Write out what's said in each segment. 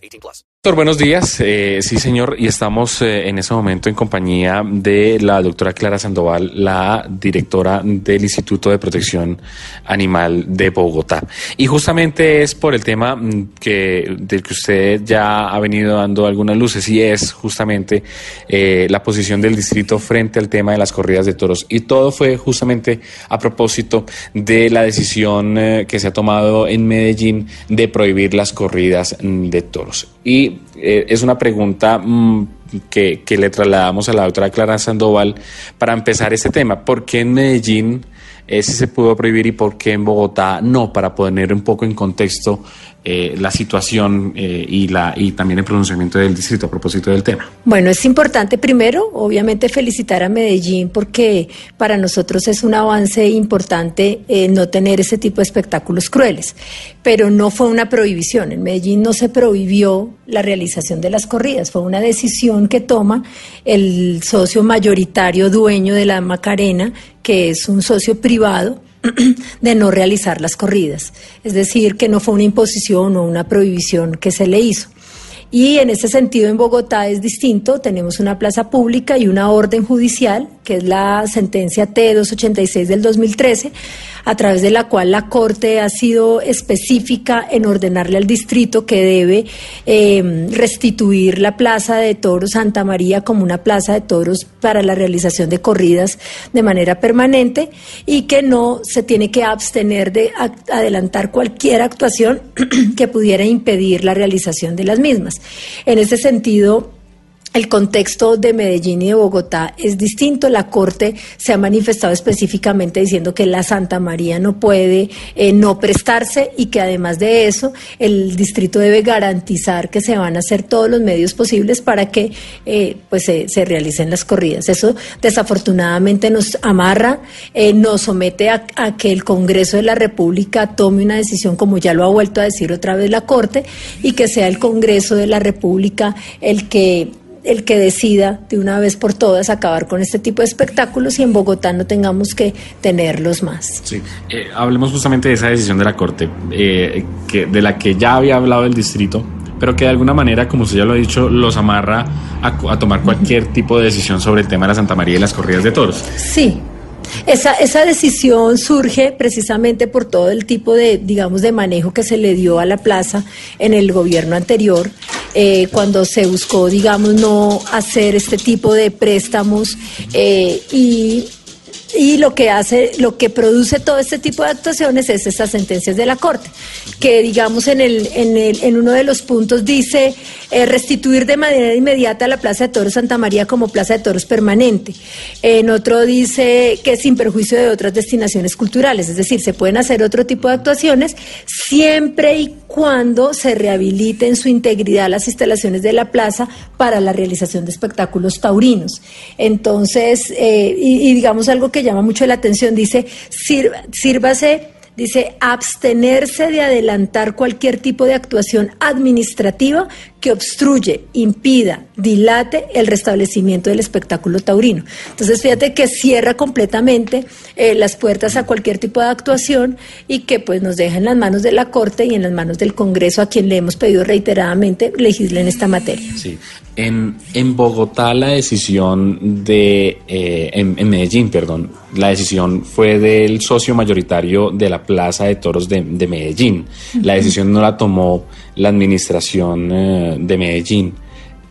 18 plus. Doctor, buenos días. Eh, sí, señor. Y estamos eh, en ese momento en compañía de la doctora Clara Sandoval, la directora del Instituto de Protección Animal de Bogotá. Y justamente es por el tema mm, que, del que usted ya ha venido dando algunas luces y es justamente eh, la posición del distrito frente al tema de las corridas de toros. Y todo fue justamente a propósito de la decisión eh, que se ha tomado en Medellín de prohibir las corridas de toros. Y eh, es una pregunta mm, que, que, le trasladamos a la doctora Clara Sandoval para empezar este tema. ¿Por qué en Medellín eh, sí se pudo prohibir y por qué en Bogotá no? Para poner un poco en contexto eh, la situación eh, y, la, y también el pronunciamiento del distrito a propósito del tema. Bueno, es importante primero, obviamente, felicitar a Medellín porque para nosotros es un avance importante eh, no tener ese tipo de espectáculos crueles, pero no fue una prohibición. En Medellín no se prohibió la realización de las corridas, fue una decisión que toma el socio mayoritario dueño de la Macarena, que es un socio privado de no realizar las corridas. Es decir, que no fue una imposición o una prohibición que se le hizo. Y en ese sentido en Bogotá es distinto, tenemos una plaza pública y una orden judicial, que es la sentencia T286 del 2013, a través de la cual la Corte ha sido específica en ordenarle al distrito que debe eh, restituir la Plaza de Toros Santa María como una plaza de toros para la realización de corridas de manera permanente y que no se tiene que abstener de adelantar cualquier actuación que pudiera impedir la realización de las mismas. En ese sentido, el contexto de Medellín y de Bogotá es distinto. La Corte se ha manifestado específicamente diciendo que la Santa María no puede eh, no prestarse y que además de eso el distrito debe garantizar que se van a hacer todos los medios posibles para que eh, pues se, realicen las corridas. Eso desafortunadamente nos amarra, eh, nos somete a, a que el Congreso de la República tome una decisión, como ya lo ha vuelto a decir otra vez la Corte, y que sea el Congreso de la República el que el que decida de una vez por todas acabar con este tipo de espectáculos y en Bogotá no tengamos que tenerlos más. Sí, eh, hablemos justamente de esa decisión de la Corte, eh, que, de la que ya había hablado el distrito, pero que de alguna manera, como usted ya lo ha dicho, los amarra a, a tomar cualquier tipo de decisión sobre el tema de la Santa María y las corridas de toros. Sí, esa, esa decisión surge precisamente por todo el tipo de, digamos, de manejo que se le dio a la plaza en el gobierno anterior, eh, cuando se buscó, digamos, no hacer este tipo de préstamos eh, y y lo que hace, lo que produce todo este tipo de actuaciones es estas sentencias de la Corte, que digamos en el, en el, en uno de los puntos dice eh, restituir de manera inmediata la Plaza de Toros Santa María como Plaza de Toros permanente. En otro dice que sin perjuicio de otras destinaciones culturales, es decir, se pueden hacer otro tipo de actuaciones siempre y cuando se rehabilite en su integridad las instalaciones de la plaza para la realización de espectáculos taurinos. Entonces, eh, y, y digamos algo que llama mucho la atención, dice, sírvase dice abstenerse de adelantar cualquier tipo de actuación administrativa que obstruye, impida, dilate el restablecimiento del espectáculo taurino. Entonces, fíjate que cierra completamente eh, las puertas a cualquier tipo de actuación y que pues nos deja en las manos de la Corte y en las manos del Congreso, a quien le hemos pedido reiteradamente legisle en esta materia. Sí. En, en Bogotá la decisión de, eh, en, en, Medellín, perdón, la decisión fue del socio mayoritario de la Plaza de Toros de, de Medellín. La decisión no la tomó la administración eh, de Medellín.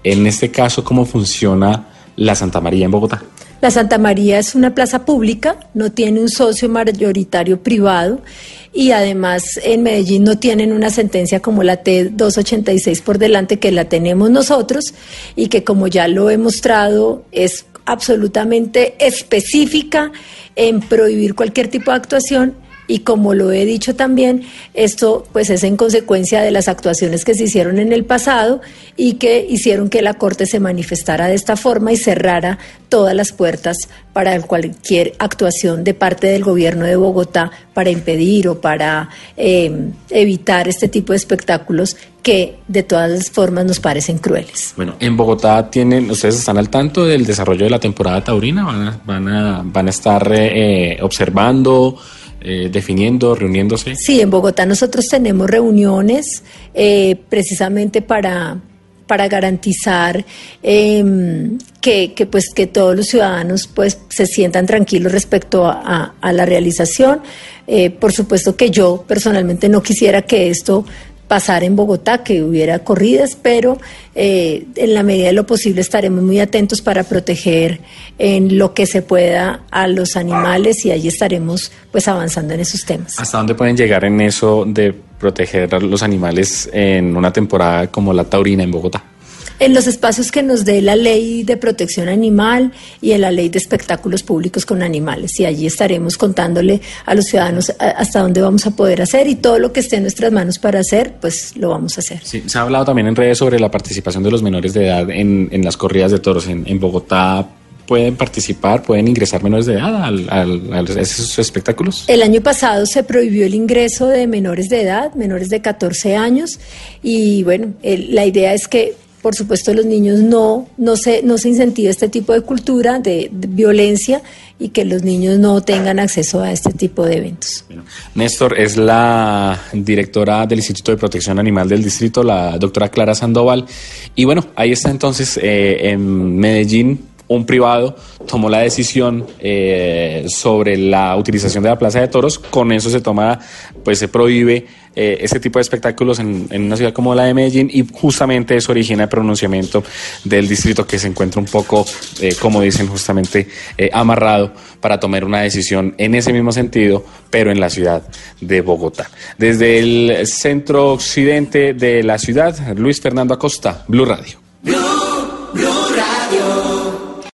En este caso, ¿cómo funciona la Santa María en Bogotá? La Santa María es una plaza pública, no tiene un socio mayoritario privado y además en Medellín no tienen una sentencia como la T286 por delante que la tenemos nosotros y que como ya lo he mostrado es absolutamente específica en prohibir cualquier tipo de actuación y como lo he dicho también, esto pues es en consecuencia de las actuaciones que se hicieron en el pasado y que hicieron que la Corte se manifestara de esta forma y cerrara todas las puertas para cualquier actuación de parte del gobierno de Bogotá para impedir o para eh, evitar este tipo de espectáculos que de todas formas nos parecen crueles. Bueno, en Bogotá tienen, ustedes están al tanto del desarrollo de la temporada taurina, van a, van a, van a estar eh, observando. Eh, definiendo, reuniéndose? Sí, en Bogotá nosotros tenemos reuniones eh, precisamente para, para garantizar em, que, que, pues que todos los ciudadanos pues se sientan tranquilos respecto a, la realización. Eh, por supuesto que yo personalmente no quisiera que esto pasar en Bogotá, que hubiera corridas, pero eh, en la medida de lo posible estaremos muy atentos para proteger en lo que se pueda a los animales y allí estaremos pues avanzando en esos temas. ¿Hasta dónde pueden llegar en eso de proteger a los animales en una temporada como la taurina en Bogotá? En los espacios que nos dé la ley de protección animal y en la ley de espectáculos públicos con animales. Y allí estaremos contándole a los ciudadanos hasta dónde vamos a poder hacer y todo lo que esté en nuestras manos para hacer, pues lo vamos a hacer. Sí, se ha hablado también en redes sobre la participación de los menores de edad en, en las corridas de toros en, en Bogotá pueden participar, pueden ingresar menores de edad al, al, a esos espectáculos? El año pasado se prohibió el ingreso de menores de edad, menores de 14 años, y bueno, el, la idea es que por supuesto los niños no, no se, no se incentiva este tipo de cultura, de, violencia y que los niños no tengan acceso a este tipo de eventos. Bueno, Néstor es la directora del Instituto de Protección Animal del Distrito, la doctora Clara Sandoval. Y bueno, ahí está entonces eh, en Medellín un privado tomó la decisión eh, sobre la utilización de la plaza de toros, con eso se toma, pues se prohíbe eh, ese tipo de espectáculos en, en, una ciudad como la de Medellín y justamente eso origina el pronunciamiento del distrito que se encuentra un poco, eh, como dicen justamente, eh, amarrado para tomar una decisión en ese mismo sentido, pero en la ciudad de Bogotá. Desde el centro occidente de la ciudad, Luis Fernando Acosta, Blue Radio.